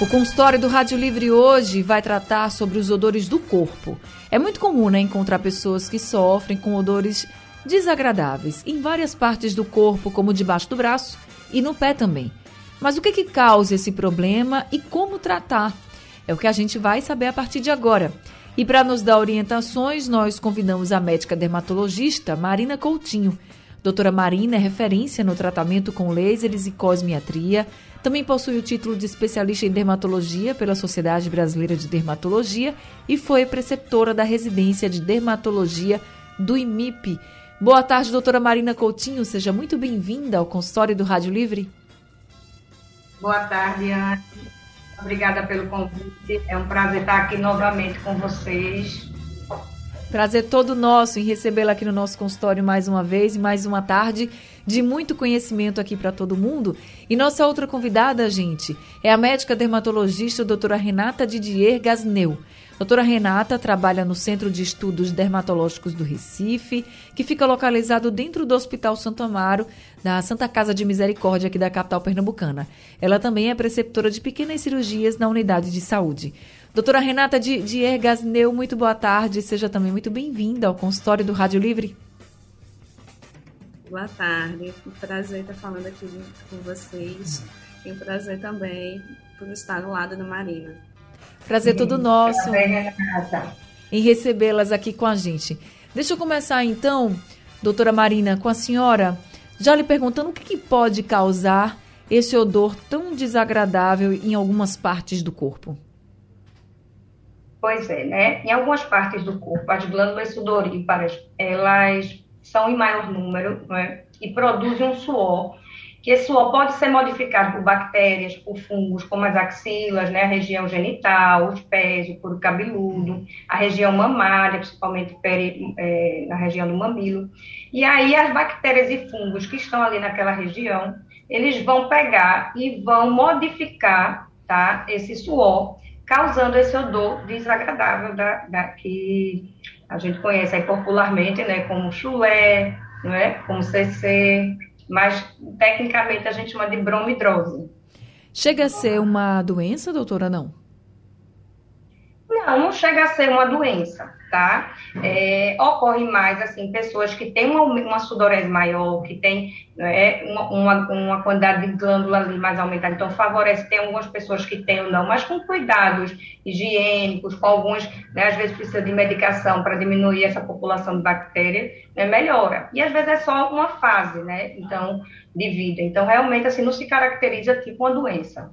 O consultório do Rádio Livre hoje vai tratar sobre os odores do corpo. É muito comum né, encontrar pessoas que sofrem com odores desagradáveis em várias partes do corpo, como debaixo do braço e no pé também. Mas o que, que causa esse problema e como tratar? É o que a gente vai saber a partir de agora. E para nos dar orientações, nós convidamos a médica dermatologista Marina Coutinho. Doutora Marina é referência no tratamento com lasers e cosmiatria. Também possui o título de especialista em dermatologia pela Sociedade Brasileira de Dermatologia e foi preceptora da residência de dermatologia do IMIP. Boa tarde, doutora Marina Coutinho. Seja muito bem-vinda ao consultório do Rádio Livre. Boa tarde, Anne. Obrigada pelo convite. É um prazer estar aqui novamente com vocês. Prazer todo nosso em recebê-la aqui no nosso consultório mais uma vez e mais uma tarde de muito conhecimento aqui para todo mundo. E nossa outra convidada, gente, é a médica dermatologista doutora Renata Didier Gasneu. Doutora Renata trabalha no Centro de Estudos Dermatológicos do Recife, que fica localizado dentro do Hospital Santo Amaro, da Santa Casa de Misericórdia aqui da capital pernambucana. Ela também é preceptora de pequenas cirurgias na unidade de saúde. Doutora Renata de Ergasneu, muito boa tarde. Seja também muito bem-vinda ao consultório do Rádio Livre. Boa tarde. Um prazer estar falando aqui com vocês. E um prazer também por estar do lado da Marina. Prazer todo nosso em recebê-las aqui com a gente. Deixa eu começar então, doutora Marina, com a senhora, já lhe perguntando o que, que pode causar esse odor tão desagradável em algumas partes do corpo. Pois é, né? Em algumas partes do corpo, as glândulas sudoríparas, elas são em maior número né? e produzem um suor que esse suor pode ser modificado por bactérias, por fungos, como as axilas, né, a região genital, os pés, o couro cabeludo, a região mamária, principalmente peri, é, na região do mamilo. E aí as bactérias e fungos que estão ali naquela região, eles vão pegar e vão modificar tá, esse suor, causando esse odor desagradável da, da que a gente conhece aí popularmente, né, como chulé, né, como CC, mas tecnicamente a gente chama de bromidrose. Chega a ser uma doença, doutora, não? Não, não chega a ser uma doença tá? É, ocorre mais, assim, pessoas que têm uma, uma sudorese maior, que tem né, uma, uma, uma, quantidade de glândula ali mais aumentada, então favorece, tem algumas pessoas que têm ou não, mas com cuidados higiênicos, com alguns, né, às vezes precisa de medicação para diminuir essa população de bactérias, né, melhora. E às vezes é só uma fase, né, então, de vida. Então, realmente, assim, não se caracteriza tipo uma doença.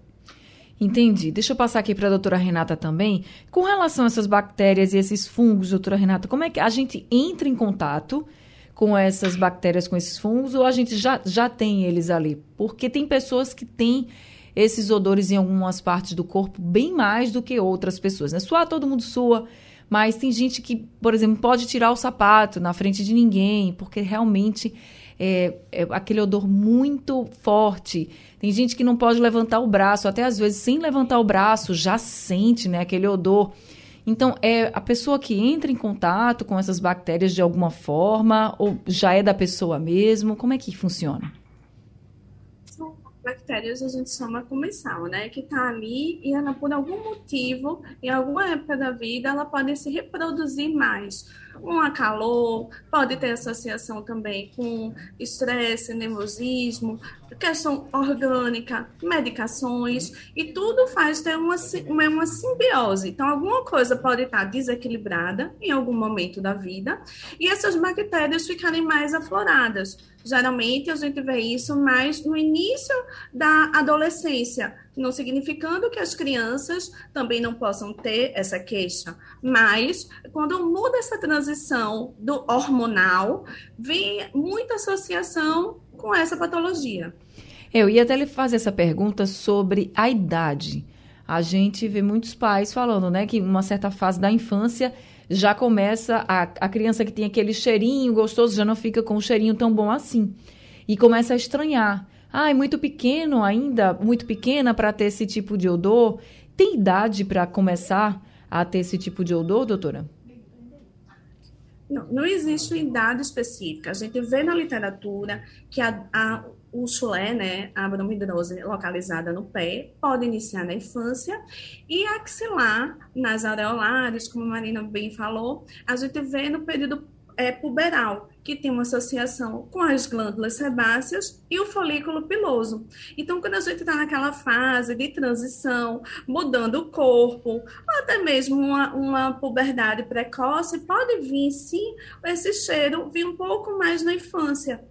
Entendi. Deixa eu passar aqui para a doutora Renata também. Com relação a essas bactérias e esses fungos, doutora Renata, como é que a gente entra em contato com essas bactérias, com esses fungos, ou a gente já, já tem eles ali? Porque tem pessoas que têm esses odores em algumas partes do corpo bem mais do que outras pessoas. Né? Suar, todo mundo sua, mas tem gente que, por exemplo, pode tirar o sapato na frente de ninguém, porque realmente é, é aquele odor muito forte. Tem gente que não pode levantar o braço, até às vezes sem levantar o braço já sente né, aquele odor. Então, é a pessoa que entra em contato com essas bactérias de alguma forma, ou já é da pessoa mesmo? Como é que funciona? bactérias a gente chama comensal, né? Que está ali e ela, por algum motivo, em alguma época da vida, ela pode se reproduzir mais. Um acalor, pode ter associação também com estresse, nervosismo, questão orgânica, medicações, e tudo faz ter uma, uma, uma simbiose. Então, alguma coisa pode estar desequilibrada em algum momento da vida, e essas bactérias ficarem mais afloradas. Geralmente, a gente vê isso mais no início da adolescência, não significando que as crianças também não possam ter essa queixa, mas quando muda essa transição do hormonal, vem muita associação com essa patologia. Eu ia até lhe fazer essa pergunta sobre a idade. A gente vê muitos pais falando, né, que uma certa fase da infância já começa, a, a criança que tem aquele cheirinho gostoso já não fica com um cheirinho tão bom assim. E começa a estranhar. Ah, é muito pequeno ainda, muito pequena para ter esse tipo de odor. Tem idade para começar a ter esse tipo de odor, doutora? Não, não existe idade específica. A gente vê na literatura que a, a, o chulé, né, a bromidrose localizada no pé, pode iniciar na infância, e axilar, nas areolares, como a Marina bem falou, a gente vê no período é, puberal, que tem uma associação com as glândulas sebáceas e o folículo piloso. Então, quando a gente está naquela fase de transição, mudando o corpo, até mesmo uma, uma puberdade precoce, pode vir sim esse cheiro vir um pouco mais na infância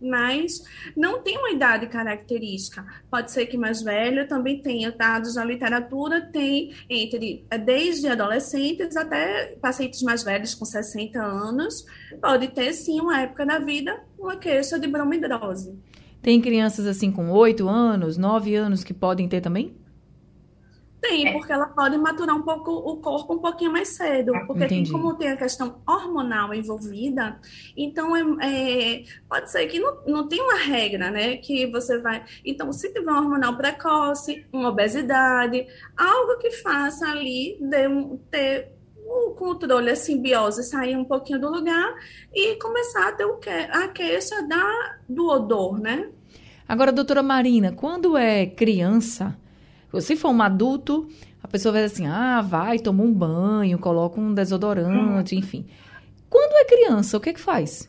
mas não tem uma idade característica. Pode ser que mais velho também tenha dados na literatura, tem entre é, desde adolescentes até pacientes mais velhos com 60 anos, pode ter sim uma época da vida uma queixa de bromidrose. Tem crianças assim com 8 anos, 9 anos que podem ter também? Tem, é. porque ela pode maturar um pouco o corpo um pouquinho mais cedo. Porque Entendi. como tem a questão hormonal envolvida, então é, é, pode ser que não, não tem uma regra, né? Que você vai. Então, se tiver um hormonal precoce, uma obesidade, algo que faça ali de, ter o controle, a simbiose sair um pouquinho do lugar e começar a ter o que, a queixa da, do odor, né? Agora, doutora Marina, quando é criança se for um adulto, a pessoa vai assim: ah, vai, toma um banho, coloca um desodorante, hum. enfim. Quando é criança, o que é que faz?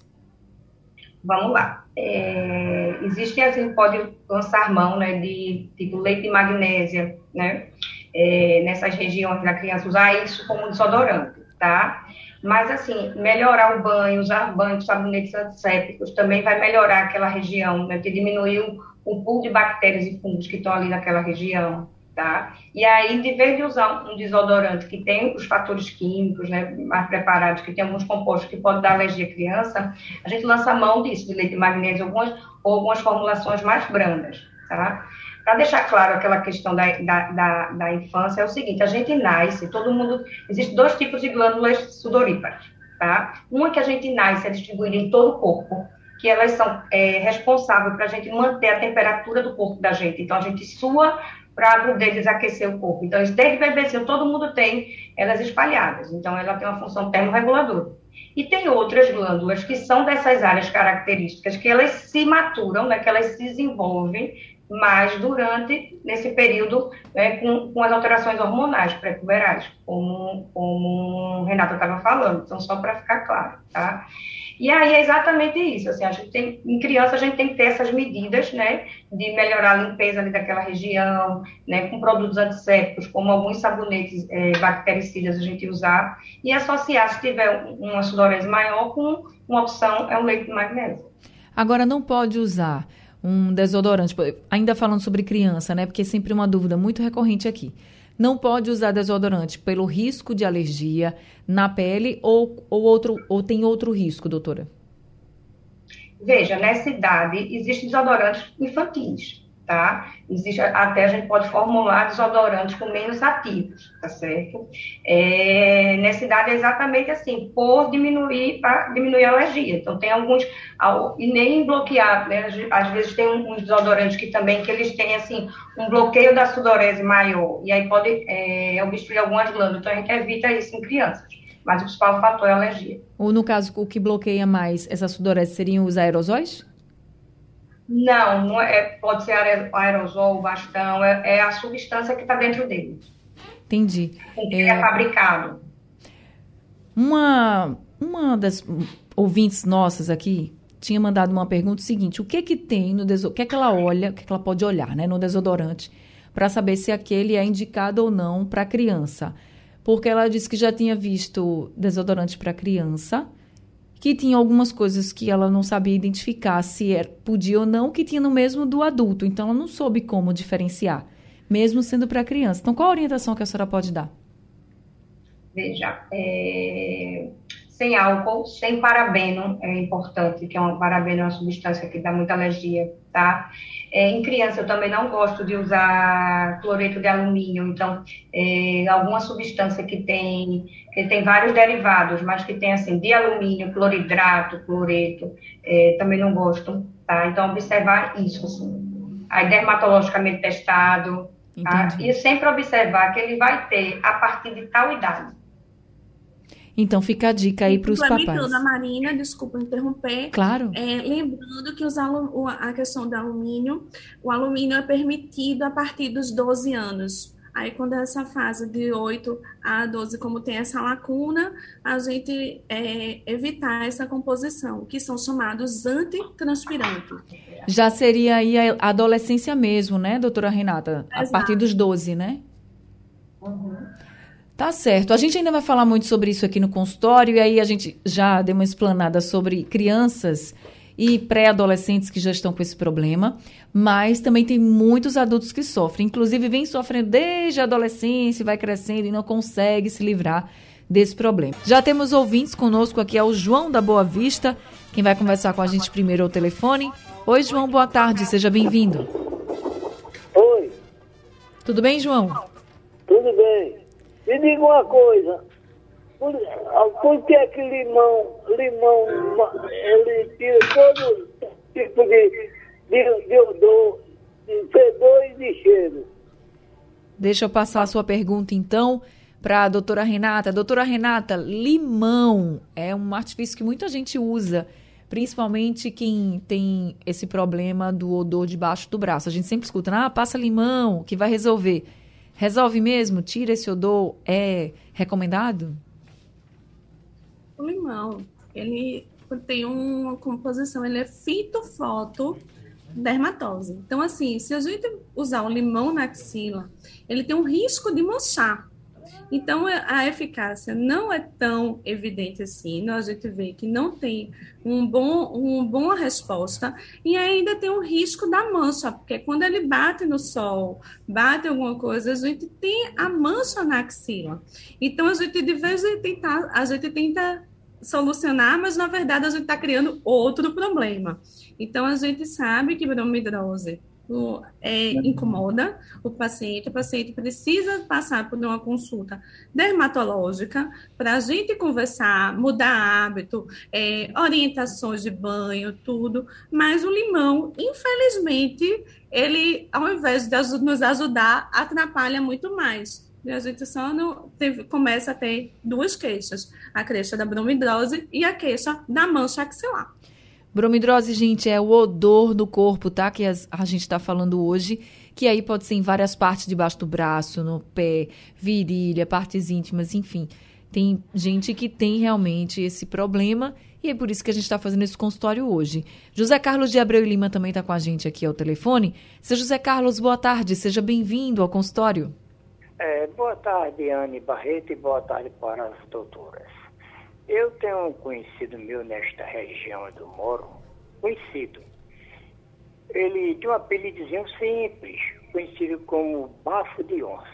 Vamos lá. É, existe, assim, pode lançar mão, né, de tipo leite de magnésia, né, é, nessas regiões da criança, usar isso como desodorante, tá? Mas, assim, melhorar o banho, usar banho, sabonetes antissépticos, também vai melhorar aquela região, né, que diminuiu o pool de bactérias e fungos que estão ali naquela região, tá? E aí, de vez de usar um desodorante que tem os fatores químicos, né, mais preparados, que tem alguns compostos que podem dar alergia à criança, a gente lança mão disso, de leite de magnésio, algumas, ou algumas formulações mais brandas, tá? Para deixar claro aquela questão da, da, da, da, infância, é o seguinte, a gente nasce, todo mundo, existem dois tipos de glândulas sudoríparas, tá? Uma que a gente nasce é distribuída em todo o corpo, que elas são é, responsáveis para a gente manter a temperatura do corpo da gente. Então, a gente sua para poder desaquecer o corpo. Então, desde bebezinho, todo mundo tem elas espalhadas. Então, ela tem uma função termorreguladora. E tem outras glândulas que são dessas áreas características, que elas se maturam, né, que elas se desenvolvem mais durante, nesse período, né, com, com as alterações hormonais pré-puberais, como, como o Renato estava falando. Então, só para ficar claro, tá? E aí é exatamente isso, assim, a gente tem, em criança a gente tem que ter essas medidas, né, de melhorar a limpeza ali daquela região, né, com produtos antissépticos, como alguns sabonetes é, bactericidas a gente usar, e associar, se tiver uma sudorese maior, com uma opção, é o leite de magnésio. Agora, não pode usar um desodorante, ainda falando sobre criança, né, porque é sempre uma dúvida muito recorrente aqui não pode usar desodorante pelo risco de alergia na pele ou, ou, outro, ou tem outro risco, doutora? Veja, nessa idade existem desodorantes infantis tá? Existe, até a gente pode formular desodorantes com menos ativos, tá certo? É, nessa idade é exatamente assim, por diminuir, para diminuir a alergia. Então, tem alguns, e nem bloquear, né? Às vezes tem uns desodorantes que também, que eles têm, assim, um bloqueio da sudorese maior, e aí pode é, obstruir algumas glândulas, então a gente evita isso em crianças. Mas o principal fator é a alergia. Ou no caso, o que bloqueia mais essa sudorese seriam os aerosóis? Não, não é, pode ser aerosol, bastão, é, é a substância que está dentro dele. Entendi. O que é, é fabricado. Uma, uma das ouvintes nossas aqui tinha mandado uma pergunta seguinte: o que que tem no desodorante? O que é que ela olha, o que, é que ela pode olhar né, no desodorante para saber se aquele é indicado ou não para criança? Porque ela disse que já tinha visto desodorante para criança que tinha algumas coisas que ela não sabia identificar se era, podia ou não, que tinha no mesmo do adulto. Então, ela não soube como diferenciar, mesmo sendo para criança. Então, qual a orientação que a senhora pode dar? Veja, é, sem álcool, sem parabeno, é importante, que é um parabeno é uma substância que dá muita alergia, tá? É, em criança eu também não gosto de usar cloreto de alumínio, então é, alguma substância que tem que tem vários derivados, mas que tem assim de alumínio, cloridrato, cloreto, é, também não gosto, tá? Então observar isso, assim. Aí dermatologicamente testado, tá? E sempre observar que ele vai ter a partir de tal idade. Então fica a dica aí para os papais. a Marina, desculpa interromper. Claro. É, lembrando que os a questão do alumínio, o alumínio é permitido a partir dos 12 anos. Aí, quando é essa fase de 8 a 12, como tem essa lacuna, a gente é, evitar essa composição, que são chamados antitranspirantes. Já seria aí a adolescência mesmo, né, doutora Renata? Exato. A partir dos 12, né? Uhum. Tá certo. A gente ainda vai falar muito sobre isso aqui no consultório, e aí a gente já deu uma explanada sobre crianças e pré-adolescentes que já estão com esse problema, mas também tem muitos adultos que sofrem, inclusive vem sofrendo desde a adolescência, vai crescendo e não consegue se livrar desse problema. Já temos ouvintes conosco aqui, é o João da Boa Vista, quem vai conversar com a gente primeiro ao telefone. Oi, João, boa tarde, seja bem-vindo. Oi. Tudo bem, João? Tudo bem. Me diga uma coisa, por, por que que limão, limão, ele tira todo tipo de, de, de odor, de fedor e de cheiro? Deixa eu passar a sua pergunta então para a doutora Renata. Doutora Renata, limão é um artifício que muita gente usa, principalmente quem tem esse problema do odor debaixo do braço. A gente sempre escuta, ah, passa limão, que vai resolver. Resolve mesmo? Tira esse odor? É recomendado? O limão, ele tem uma composição, ele é fitofoto dermatose. Então, assim, se a gente usar o limão na axila, ele tem um risco de manchar. Então, é, a eficácia não é tão evidente assim. A gente vê que não tem um bom, uma boa resposta e ainda tem o risco da mancha, porque quando ele bate no sol, bate alguma coisa, a gente tem a mancha na axila. Então, a gente, de vez em tentar, a gente tenta solucionar, mas na verdade a gente está criando outro problema. Então, a gente sabe que bromidrose é, incomoda o paciente, o paciente precisa passar por uma consulta dermatológica para a gente conversar, mudar hábito, é, orientações de banho, tudo. Mas o limão, infelizmente, ele, ao invés de nos ajudar, atrapalha muito mais. E a gente só teve, começa a ter duas queixas: a queixa da bromidrose e a queixa da mancha axilar. Bromidrose, gente, é o odor do corpo, tá? Que a gente está falando hoje, que aí pode ser em várias partes debaixo do braço, no pé, virilha, partes íntimas, enfim. Tem gente que tem realmente esse problema e é por isso que a gente está fazendo esse consultório hoje. José Carlos de Abreu e Lima também está com a gente aqui ao telefone. Seu José Carlos, boa tarde, seja bem-vindo ao consultório. É, boa tarde, Anne Barreto, e boa tarde para as doutoras. Eu tenho um conhecido meu nesta região onde eu moro, conhecido. Ele tem um apelidozinho simples, conhecido como bafo de onça.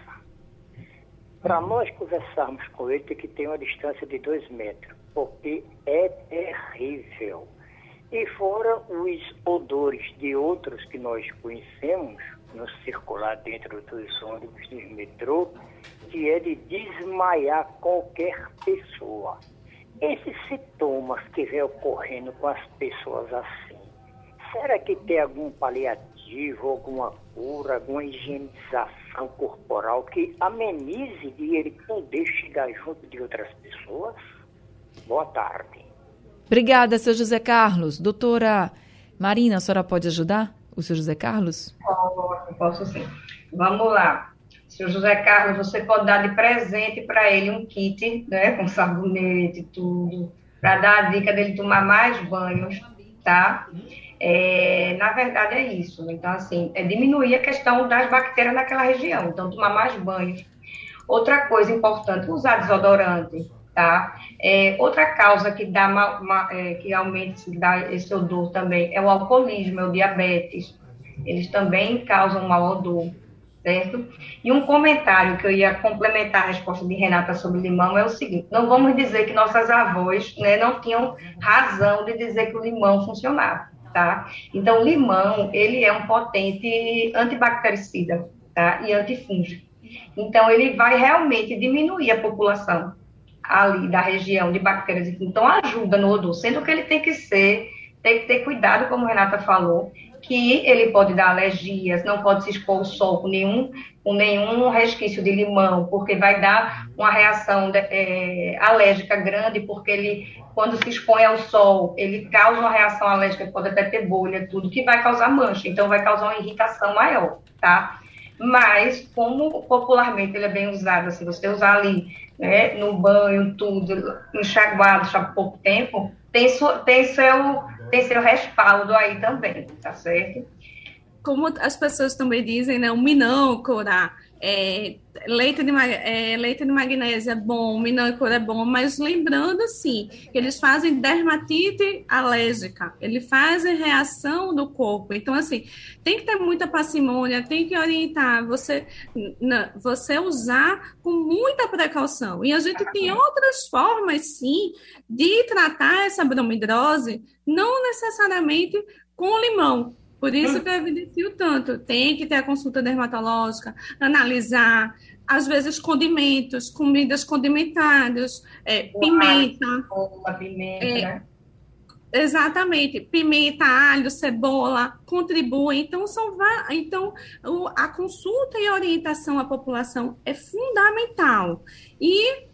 Para nós conversarmos com ele, tem que ter uma distância de dois metros, porque é terrível. E fora os odores de outros que nós conhecemos, no circular dentro dos ônibus do metrô, que é de desmaiar qualquer pessoa. Esses sintomas que vem ocorrendo com as pessoas assim, será que tem algum paliativo, alguma cura, alguma higienização corporal que amenize de ele poder chegar junto de outras pessoas? Boa tarde. Obrigada, seu José Carlos. Doutora Marina, a senhora pode ajudar o seu José Carlos? Posso, posso sim. Vamos lá. Seu José Carlos, você pode dar de presente para ele um kit, né, com sabonete e tudo, para dar a dica dele tomar mais banhos, tá? É, na verdade é isso. Então, assim, é diminuir a questão das bactérias naquela região. Então, tomar mais banhos. Outra coisa importante, usar desodorante, tá? É, outra causa que dá uma, uma, é, que aumenta dá esse odor também é o alcoolismo, é o diabetes. Eles também causam mau odor certo? E um comentário que eu ia complementar a resposta de Renata sobre limão é o seguinte: não vamos dizer que nossas avós né, não tinham razão de dizer que o limão funcionava, tá? Então, o limão, ele é um potente antibactericida, tá? E antifúngico. Então, ele vai realmente diminuir a população ali da região de bactérias. Então, ajuda no odor, sendo que ele tem que ser, tem que ter cuidado, como Renata falou, que ele pode dar alergias, não pode se expor ao sol com nenhum, com nenhum resquício de limão, porque vai dar uma reação de, é, alérgica grande, porque ele, quando se expõe ao sol, ele causa uma reação alérgica, pode até ter bolha, tudo, que vai causar mancha, então vai causar uma irritação maior, tá? Mas, como popularmente ele é bem usado, se você usar ali, né, no banho, tudo, enxaguado já por pouco tempo, tem, tem seu tem seu respaldo aí também, tá certo? Como as pessoas também dizem, né? O minâncora, é, leite, de, é, leite de magnésio é bom, minâncora é bom, mas lembrando, assim, que eles fazem dermatite alérgica, eles fazem reação do corpo. Então, assim, tem que ter muita parcimônia, tem que orientar você, você usar com muita precaução. E a gente tem outras formas, sim, de tratar essa bromidrose, não necessariamente com limão, por isso que eu evidencio tanto. Tem que ter a consulta dermatológica, analisar, às vezes, condimentos, comidas condimentadas, é, pimenta. Uma pimenta, é, né? Exatamente, pimenta, alho, cebola contribuem. Então, são, então a consulta e orientação à população é fundamental. E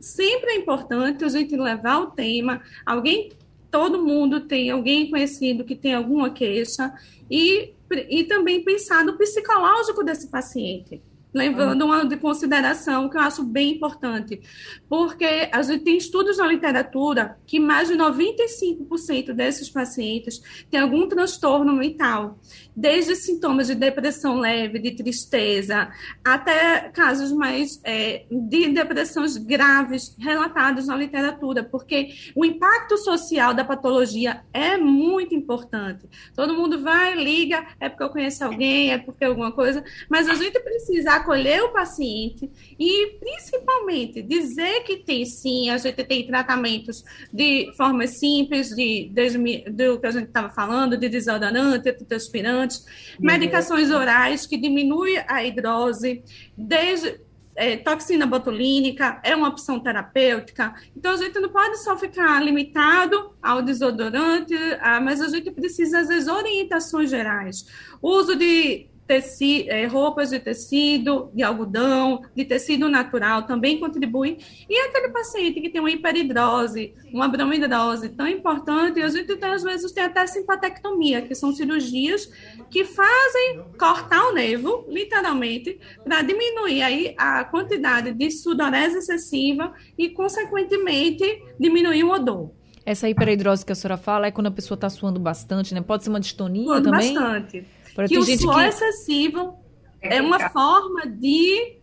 sempre é importante a gente levar o tema. Alguém todo mundo tem alguém conhecido que tem alguma queixa e, e também pensar no psicológico desse paciente levando uma de consideração que eu acho bem importante, porque a gente tem estudos na literatura que mais de 95% desses pacientes têm algum transtorno mental, desde sintomas de depressão leve, de tristeza, até casos mais é, de depressões graves relatados na literatura, porque o impacto social da patologia é muito importante. Todo mundo vai, liga, é porque eu conheço alguém, é porque alguma coisa, mas a gente precisa acolher o paciente e, principalmente, dizer que tem sim, a gente tem tratamentos de formas simples, de, de, do que a gente estava falando, de desodorante, antitranspirantes, uhum. medicações orais que diminuem a hidrose, desde é, toxina botulínica é uma opção terapêutica. Então, a gente não pode só ficar limitado ao desodorante, ah, mas a gente precisa, vezes, orientações gerais. O uso de tecido, é, roupas de tecido, de algodão, de tecido natural também contribuem. E aquele paciente que tem uma hiperidrose, uma bromidrose tão importante, a gente tem, às vezes tem até simpatectomia, que são cirurgias que fazem cortar o nervo, literalmente, para diminuir aí a quantidade de sudorese excessiva e, consequentemente, diminuir o odor. Essa hiperidrose que a senhora fala é quando a pessoa está suando bastante, né? Pode ser uma distonia Suando também? bastante que o suor que... excessivo é uma forma de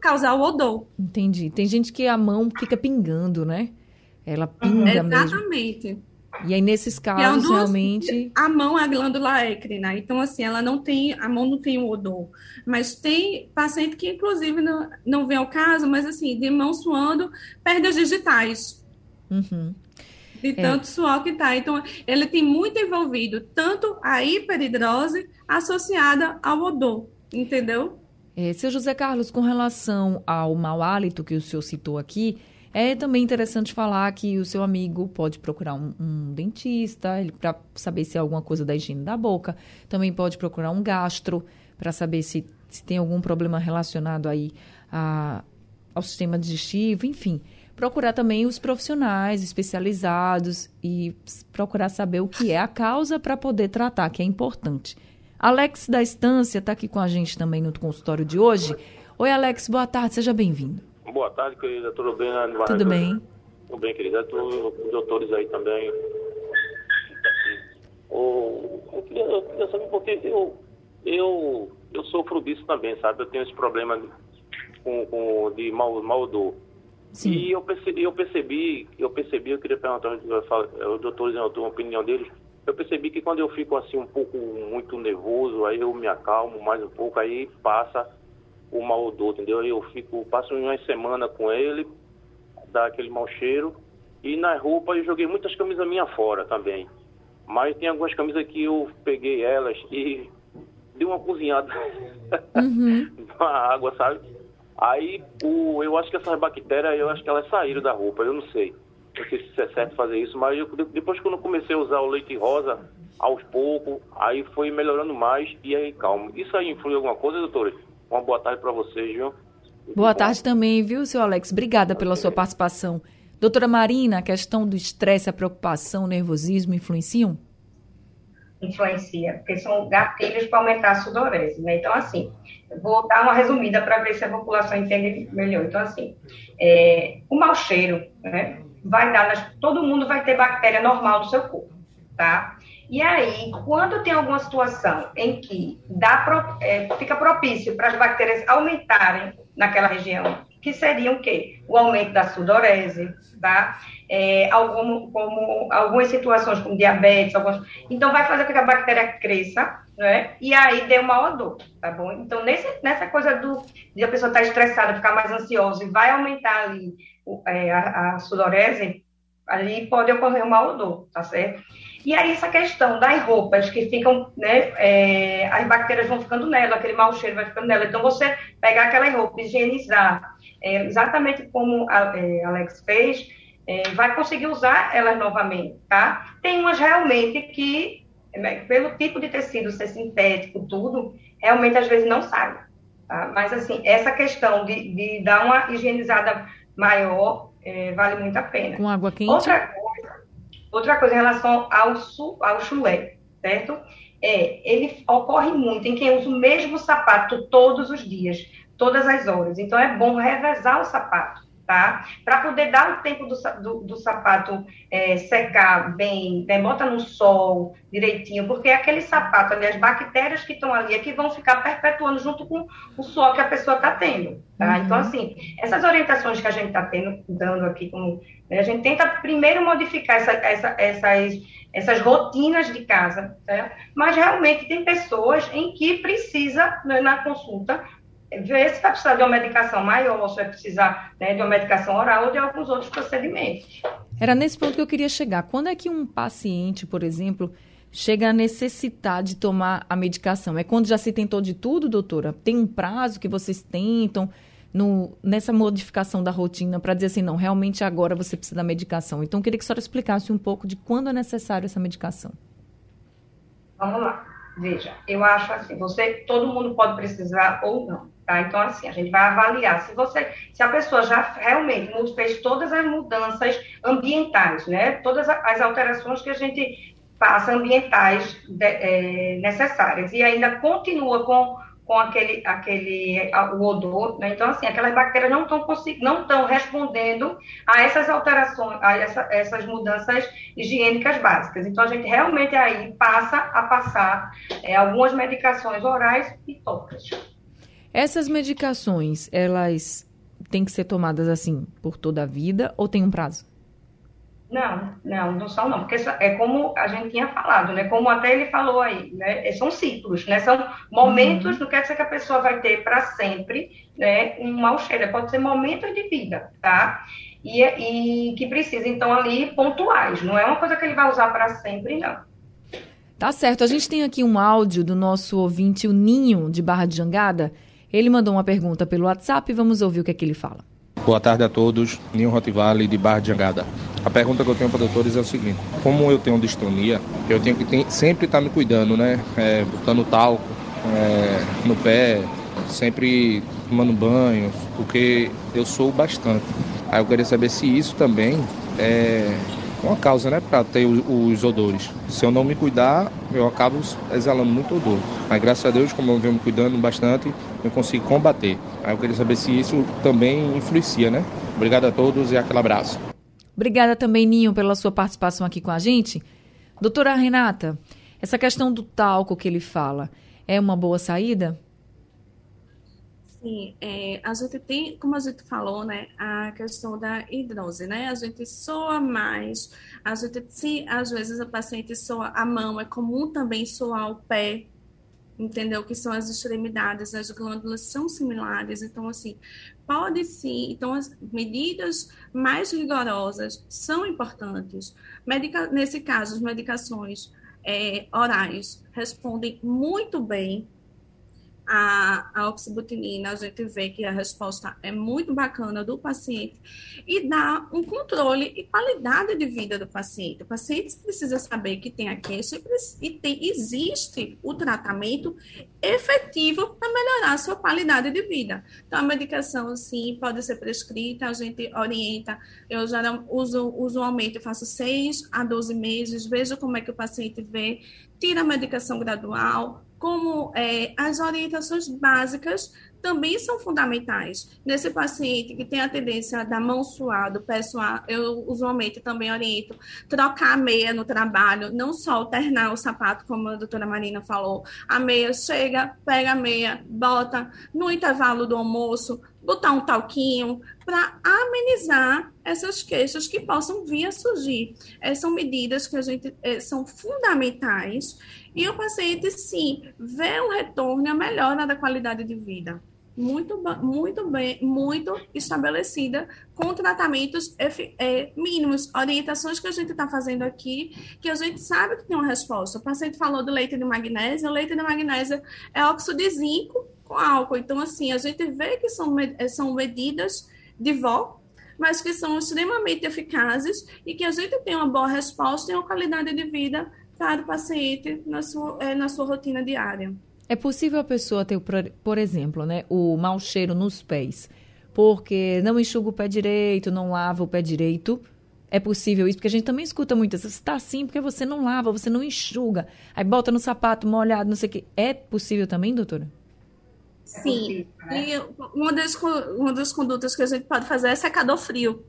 causar o odor. Entendi. Tem gente que a mão fica pingando, né? Ela pinga Exatamente. Mesmo. E aí, nesses casos, é realmente. A mão é a glândula écrina, então, assim, ela não tem. A mão não tem o odor. Mas tem paciente que, inclusive, não, não vem ao caso, mas, assim, de mão suando, perde as digitais. Uhum de é. tanto é. suor que tá. Então, ele tem muito envolvido tanto a hiperidrose associada ao odor, entendeu? É, seu José Carlos, com relação ao mau hálito que o senhor citou aqui, é também interessante falar que o seu amigo pode procurar um, um dentista para saber se é alguma coisa da higiene da boca. Também pode procurar um gastro para saber se, se tem algum problema relacionado aí a, ao sistema digestivo, enfim procurar também os profissionais especializados e procurar saber o que é a causa para poder tratar, que é importante. Alex da Estância está aqui com a gente também no consultório de hoje. Oi, Alex, boa tarde, seja bem-vindo. Boa tarde, querida, tudo bem? Tudo bem. Tudo bem, querida, os doutores aí também. Oh, eu, queria, eu queria saber porque eu, eu, eu sofro disso também, sabe? Eu tenho esse problema com, com, de mal, mal odor. Sim. E eu percebi, eu percebi, eu percebi, eu queria perguntar, os doutores, a opinião deles, eu percebi que quando eu fico assim um pouco muito nervoso, aí eu me acalmo mais um pouco, aí passa o mau odor, entendeu? Eu fico, passo uma semana com ele, dá aquele mau cheiro. E na roupa eu joguei muitas camisas minhas fora também. Mas tem algumas camisas que eu peguei elas e dei uma cozinhada uhum. na água, sabe? Aí o, eu acho que essas bactérias, eu acho que elas saíram da roupa, eu não sei. Não sei se é certo fazer isso, mas eu, depois que eu comecei a usar o leite rosa, aos poucos, aí foi melhorando mais e aí calmo. Isso aí influi alguma coisa, doutora? Uma boa tarde para vocês, viu? Boa tarde também, viu, seu Alex? Obrigada pela sua participação. Doutora Marina, a questão do estresse, a preocupação, o nervosismo influenciam? Influencia, porque são gatilhos para aumentar a sudorese, né? Então, assim, vou dar uma resumida para ver se a população entende melhor. Então, assim, é, o mau cheiro, né? Vai dar, nas, todo mundo vai ter bactéria normal no seu corpo, tá? E aí, quando tem alguma situação em que dá, é, fica propício para as bactérias aumentarem naquela região, que seriam o quê? O aumento da sudorese, tá? É, algum, como algumas situações como diabetes, algumas, então vai fazer com que a bactéria cresça, né? E aí dê uma odor, tá bom? Então, nesse, nessa coisa do, de a pessoa estar tá estressada, ficar mais ansiosa e vai aumentar ali é, a, a sudorese, ali pode ocorrer um mau odor, tá certo? E aí essa questão das roupas que ficam, né, é, as bactérias vão ficando nela, aquele mau cheiro vai ficando nela. Então você pegar aquela roupa, higienizar, é, exatamente como a é, Alex fez, é, vai conseguir usar elas novamente, tá? Tem umas realmente que, né, pelo tipo de tecido ser sintético, tudo, realmente às vezes não sai. Tá? Mas assim, essa questão de, de dar uma higienizada maior é, vale muito a pena. Com água quente? Outra outra coisa em relação ao, su, ao chulé, certo? É, ele ocorre muito em quem usa o mesmo sapato todos os dias, todas as horas. Então, é bom revezar o sapato tá? Para poder dar o tempo do, do, do sapato é, secar bem, né? bota no sol direitinho, porque é aquele sapato ali, as bactérias que estão ali é que vão ficar perpetuando junto com o suor que a pessoa está tendo, tá? Uhum. Então, assim, essas orientações que a gente está tendo, dando aqui, com, né? a gente tenta primeiro modificar essa, essa, essas, essas rotinas de casa, mas realmente tem pessoas em que precisa, né, na consulta, ver se vai precisar de uma medicação maior, se vai precisar né, de uma medicação oral ou de alguns outros procedimentos. Era nesse ponto que eu queria chegar. Quando é que um paciente, por exemplo, chega a necessitar de tomar a medicação? É quando já se tentou de tudo, doutora? Tem um prazo que vocês tentam no, nessa modificação da rotina para dizer assim, não, realmente agora você precisa da medicação. Então, eu queria que a senhora explicasse um pouco de quando é necessário essa medicação. Vamos lá. Veja, eu acho assim, você, todo mundo pode precisar ou não. Tá? Então, assim, a gente vai avaliar se você, se a pessoa já realmente fez todas as mudanças ambientais, né? Todas as alterações que a gente passa ambientais de, é, necessárias e ainda continua com, com aquele, aquele o odor, né? Então, assim, aquelas bactérias não estão não estão respondendo a essas alterações, a essa, essas mudanças higiênicas básicas. Então, a gente realmente aí passa a passar é, algumas medicações orais e tópicas. Essas medicações, elas têm que ser tomadas assim por toda a vida ou tem um prazo? Não, não, não são não, porque é como a gente tinha falado, né? Como até ele falou aí, né? É, são ciclos, né? São momentos, uhum. não quer dizer que a pessoa vai ter para sempre, né? Um mau cheiro, pode ser momentos de vida, tá? E, e que precisa, então, ali pontuais, não é uma coisa que ele vai usar para sempre, não. Tá certo, a gente tem aqui um áudio do nosso ouvinte, o Ninho, de Barra de Jangada, ele mandou uma pergunta pelo WhatsApp vamos ouvir o que é que ele fala. Boa tarde a todos, Ninho Rotivale de Barra de Jangada. A pergunta que eu tenho para doutores é o seguinte: como eu tenho distonia, eu tenho que ter, sempre estar tá me cuidando, né? É, botando talco é, no pé, sempre tomando banho, porque eu sou bastante. Aí eu queria saber se isso também é uma causa, né, para ter os odores. Se eu não me cuidar, eu acabo exalando muito odor. Mas graças a Deus, como eu venho me cuidando bastante, eu consigo combater. Aí eu queria saber se isso também influencia, né? Obrigado a todos e aquele abraço. Obrigada também, Ninho, pela sua participação aqui com a gente. Doutora Renata, essa questão do talco que ele fala, é uma boa saída? Assim, é, a gente tem, como a gente falou, né, a questão da hidrose, né? A gente soa mais, a gente, se às vezes a paciente soa a mão, é comum também soar o pé, entendeu? Que são as extremidades, as glândulas são similares, então, assim, pode sim. Então, as medidas mais rigorosas são importantes. Medica, nesse caso, as medicações é, orais respondem muito bem a, a oxibutinina, a gente vê que a resposta é muito bacana do paciente e dá um controle e qualidade de vida do paciente. O paciente precisa saber que tem a queixa e tem, existe o tratamento efetivo para melhorar a sua qualidade de vida. Então, a medicação, sim, pode ser prescrita, a gente orienta. Eu já uso usualmente, faço 6 a 12 meses, vejo como é que o paciente vê, tira a medicação gradual, como é, as orientações básicas também são fundamentais. Nesse paciente que tem a tendência da mão pé suar, eu usualmente também oriento trocar a meia no trabalho, não só alternar o sapato, como a doutora Marina falou. A meia chega, pega a meia, bota no intervalo do almoço, botar um talquinho para amenizar essas queixas que possam vir a surgir. Essas são medidas que a gente é, são fundamentais e o paciente, sim, vê um retorno e a melhora da qualidade de vida. Muito, muito bem, muito estabelecida, com tratamentos é, mínimos, orientações que a gente está fazendo aqui, que a gente sabe que tem uma resposta. O paciente falou do leite de magnésio, o leite de magnésio é óxido de zinco com álcool. Então, assim, a gente vê que são, é, são medidas de vó, mas que são extremamente eficazes e que a gente tem uma boa resposta e uma qualidade de vida para o paciente na sua, é, na sua rotina diária. É possível a pessoa ter, por exemplo, né, o mau cheiro nos pés, porque não enxuga o pé direito, não lava o pé direito. É possível isso? Porque a gente também escuta muitas vezes, está assim porque você não lava, você não enxuga, aí bota no sapato molhado, não sei o quê. É possível também, doutora? Sim. Né? E uma das, uma das condutas que a gente pode fazer é secador frio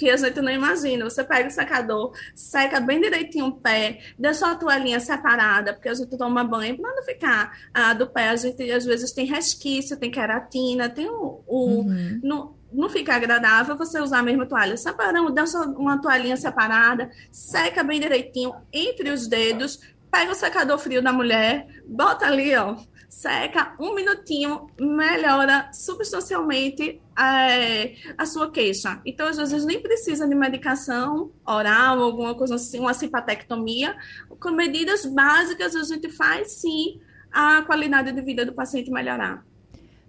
que a gente não imagina. Você pega o secador, seca bem direitinho o pé, deixa a toalhinha separada, porque a gente toma banho para não ficar ah, do pé. A gente às vezes tem resquício, tem queratina, tem o. o uhum. no, não fica agradável você usar a mesma toalha. Separamos, deixa uma toalhinha separada, seca bem direitinho entre os dedos, pega o secador frio da mulher, bota ali, ó, seca um minutinho, melhora substancialmente é, a sua queixa. Então, às vezes, nem precisa de medicação oral, alguma coisa assim, uma simpatectomia. Com medidas básicas, a gente faz sim a qualidade de vida do paciente melhorar.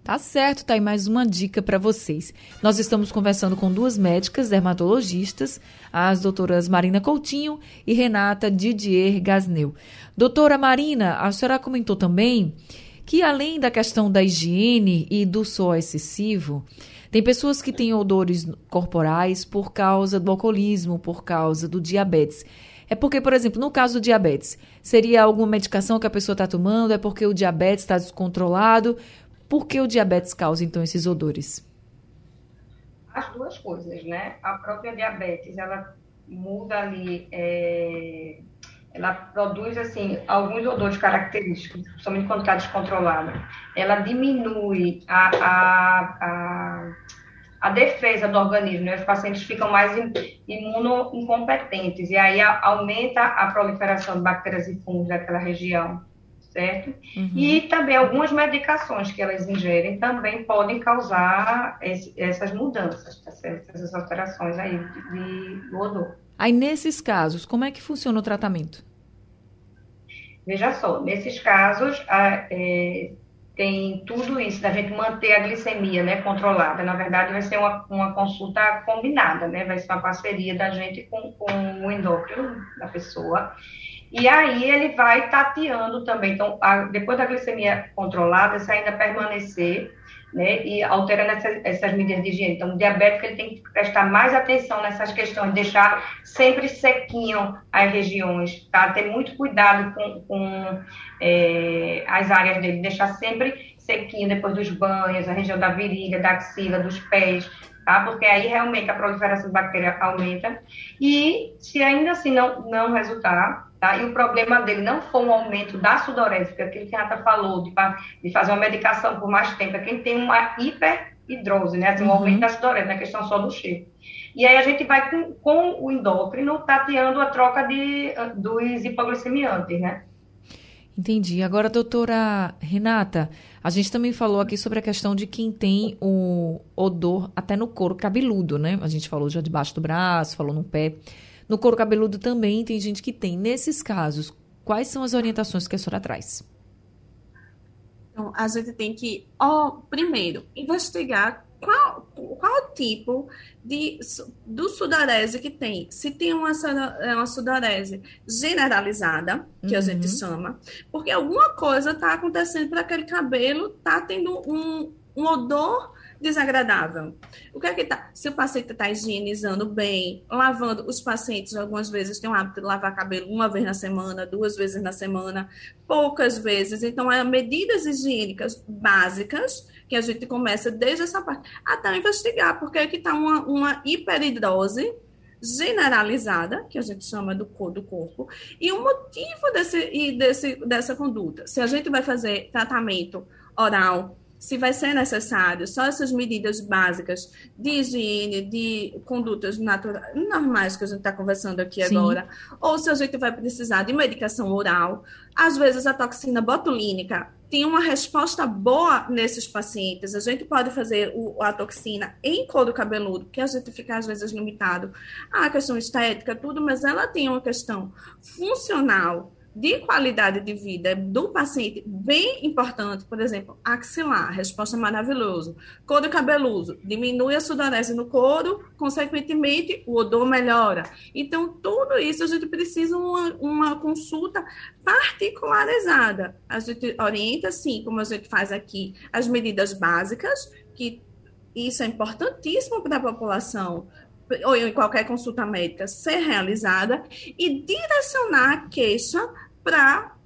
Tá certo, tá aí mais uma dica para vocês. Nós estamos conversando com duas médicas dermatologistas, as doutoras Marina Coutinho e Renata Didier Gasneu. Doutora Marina, a senhora comentou também que além da questão da higiene e do suor excessivo, tem pessoas que têm odores corporais por causa do alcoolismo, por causa do diabetes. É porque, por exemplo, no caso do diabetes, seria alguma medicação que a pessoa está tomando? É porque o diabetes está descontrolado? Por que o diabetes causa, então, esses odores? As duas coisas, né? A própria diabetes, ela muda ali é, ela produz assim alguns odores característicos, principalmente quando está descontrolada. Ela diminui a, a, a, a, defesa do organismo, né? os pacientes ficam mais imunoincompetentes, e aí aumenta a proliferação de bactérias e fungos daquela região, certo? Uhum. E também algumas medicações que elas ingerem também podem causar esse, essas mudanças, tá certo? essas alterações aí de, de, do odor. Aí, nesses casos, como é que funciona o tratamento? Veja só, nesses casos, a, é, tem tudo isso, da gente manter a glicemia né, controlada. Na verdade, vai ser uma, uma consulta combinada, né? Vai ser uma parceria da gente com, com o endócrino da pessoa. E aí ele vai tateando também. Então, a, depois da glicemia controlada, se ainda permanecer né, e alterando essas, essas, medidas de higiene. Então, o diabético ele tem que prestar mais atenção nessas questões, deixar sempre sequinho as regiões, tá? Ter muito cuidado com, com é, as áreas dele, deixar sempre sequinho depois dos banhos, a região da virilha, da axila, dos pés, tá? Porque aí realmente a proliferação de bactéria aumenta. E se ainda assim não, não resultar, tá? E o problema dele não for um aumento da sudorese, porque aquilo que a Renata falou, de, de fazer uma medicação por mais tempo, é quem tem uma hiperhidrose, né? Assim, um uhum. aumento da sudorese, na é questão só do cheiro. E aí a gente vai com, com o endócrino tateando a troca de, dos hipoglicemiantes, né? Entendi. Agora, doutora Renata, a gente também falou aqui sobre a questão de quem tem o odor até no couro cabeludo, né? A gente falou já debaixo do braço, falou no pé. No couro cabeludo também tem gente que tem. Nesses casos, quais são as orientações que a senhora traz? Então, a gente tem que, ó, primeiro, investigar qual, qual tipo de, do sudorese que tem. Se tem uma, é uma sudorese generalizada, que uhum. a gente chama, porque alguma coisa está acontecendo para aquele cabelo, está tendo um, um odor desagradável. O que é que tá? Se o paciente está higienizando bem, lavando, os pacientes algumas vezes têm o hábito de lavar cabelo uma vez na semana, duas vezes na semana, poucas vezes. Então, é medidas higiênicas básicas que a gente começa desde essa parte até investigar, porque que está uma, uma hiperidose generalizada, que a gente chama do, do corpo, e o motivo desse, desse, dessa conduta. Se a gente vai fazer tratamento oral, se vai ser necessário só essas medidas básicas de higiene, de condutas normais que a gente está conversando aqui Sim. agora, ou se a gente vai precisar de medicação oral. Às vezes a toxina botulínica tem uma resposta boa nesses pacientes. A gente pode fazer o, a toxina em couro cabeludo, que a gente fica às vezes limitado à questão estética, tudo, mas ela tem uma questão funcional de qualidade de vida do paciente bem importante, por exemplo, axilar, resposta maravilhosa. Couro cabeludo, diminui a sudorese no couro, consequentemente o odor melhora. Então, tudo isso a gente precisa uma, uma consulta particularizada. A gente orienta, sim, como a gente faz aqui, as medidas básicas, que isso é importantíssimo para a população, ou em qualquer consulta médica ser realizada e direcionar a queixa para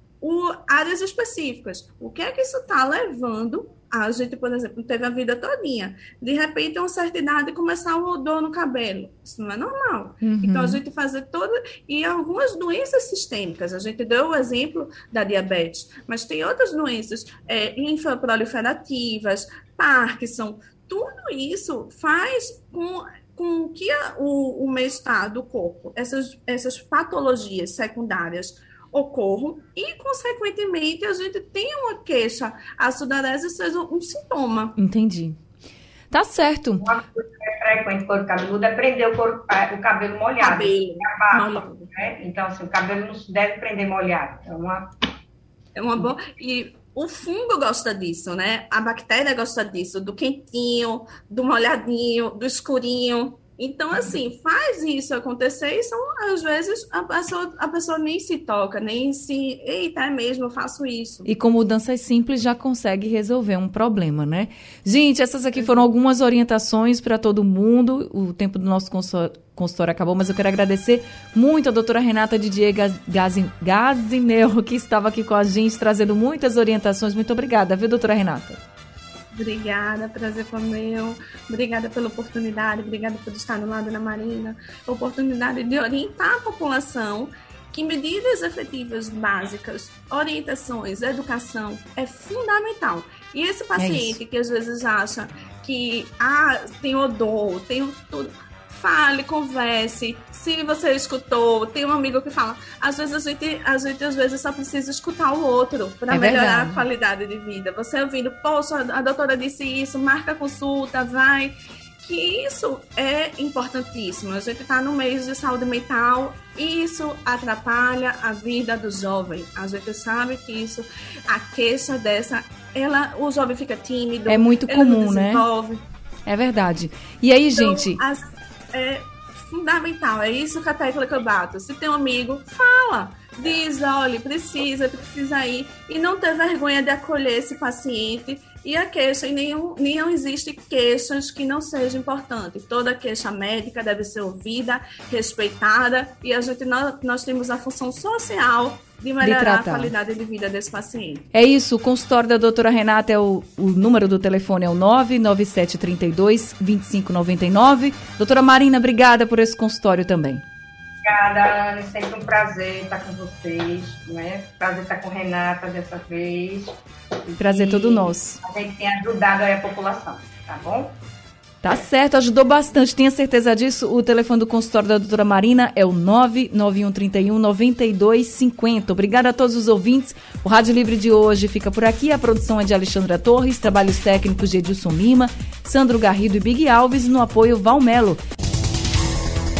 áreas específicas. O que é que isso está levando a gente, por exemplo, teve a vida todinha. De repente, uma certa idade, começar um odor no cabelo. Isso não é normal. Uhum. Então, a gente fazer todo... E algumas doenças sistêmicas. A gente deu o exemplo da diabetes. Mas tem outras doenças é, linfoproliferativas, Parkinson. Tudo isso faz com com que o, o mal-estar do corpo, essas, essas patologias secundárias ocorram e, consequentemente, a gente tem uma queixa, a sudorese seja um sintoma. Entendi. Tá certo. Uma coisa que é frequente para o cabeludo é prender o, corpo, o cabelo molhado. Cabelo. Barba, né? Então, assim, o cabelo não deve prender molhado. É uma... É uma boa... E o fungo gosta disso, né? A bactéria gosta disso, do quentinho, do molhadinho, do escurinho. Então, assim, faz isso acontecer e são, às vezes, a pessoa, a pessoa nem se toca, nem se. Eita, é mesmo, eu faço isso. E com mudanças simples já consegue resolver um problema, né? Gente, essas aqui foram algumas orientações para todo mundo. O tempo do nosso consultório acabou, mas eu quero agradecer muito a doutora Renata Didier Gazinel, que estava aqui com a gente, trazendo muitas orientações. Muito obrigada, viu, doutora Renata? Obrigada, prazer foi meu. Obrigada pela oportunidade, obrigada por estar no lado da Marina. A oportunidade de orientar a população que medidas efetivas básicas, orientações, educação é fundamental. E esse é paciente é que às vezes acha que ah, tem odor, tem tudo fale, converse. Se você escutou, tem um amigo que fala. Às vezes a gente, a gente às vezes só precisa escutar o outro para é melhorar verdade. a qualidade de vida. Você ouvindo, poxa, a doutora disse isso, marca a consulta, vai. Que isso é importantíssimo. A gente está no mês de saúde mental e isso atrapalha a vida do jovem. A gente sabe que isso, a queixa dessa, ela, o jovem fica tímido. É muito comum, né? É verdade. E aí, então, gente. As é fundamental. É isso que a tecla que eu bato. Se tem um amigo, fala. Diz, olha, precisa, precisa ir. E não ter vergonha de acolher esse paciente E a queixa, e nenhum, não existe queixas que não sejam importantes. Toda queixa médica deve ser ouvida, respeitada, e a gente, nós, nós temos a função social de melhorar de a qualidade de vida desse paciente. É isso, o consultório da doutora Renata é o, o número do telefone é o 99732 2599. Doutora Marina, obrigada por esse consultório também. Obrigada, Ana. Sempre um prazer estar com vocês, né? Prazer estar com Renata dessa vez. Prazer e todo nosso. A gente tem ajudado a população, tá bom? Tá certo, ajudou bastante, tenha certeza disso. O telefone do consultório da doutora Marina é o 99131 9250. Obrigada a todos os ouvintes. O Rádio Livre de hoje fica por aqui. A produção é de Alexandra Torres, trabalhos técnicos de Edilson Lima, Sandro Garrido e Big Alves, no apoio Valmelo.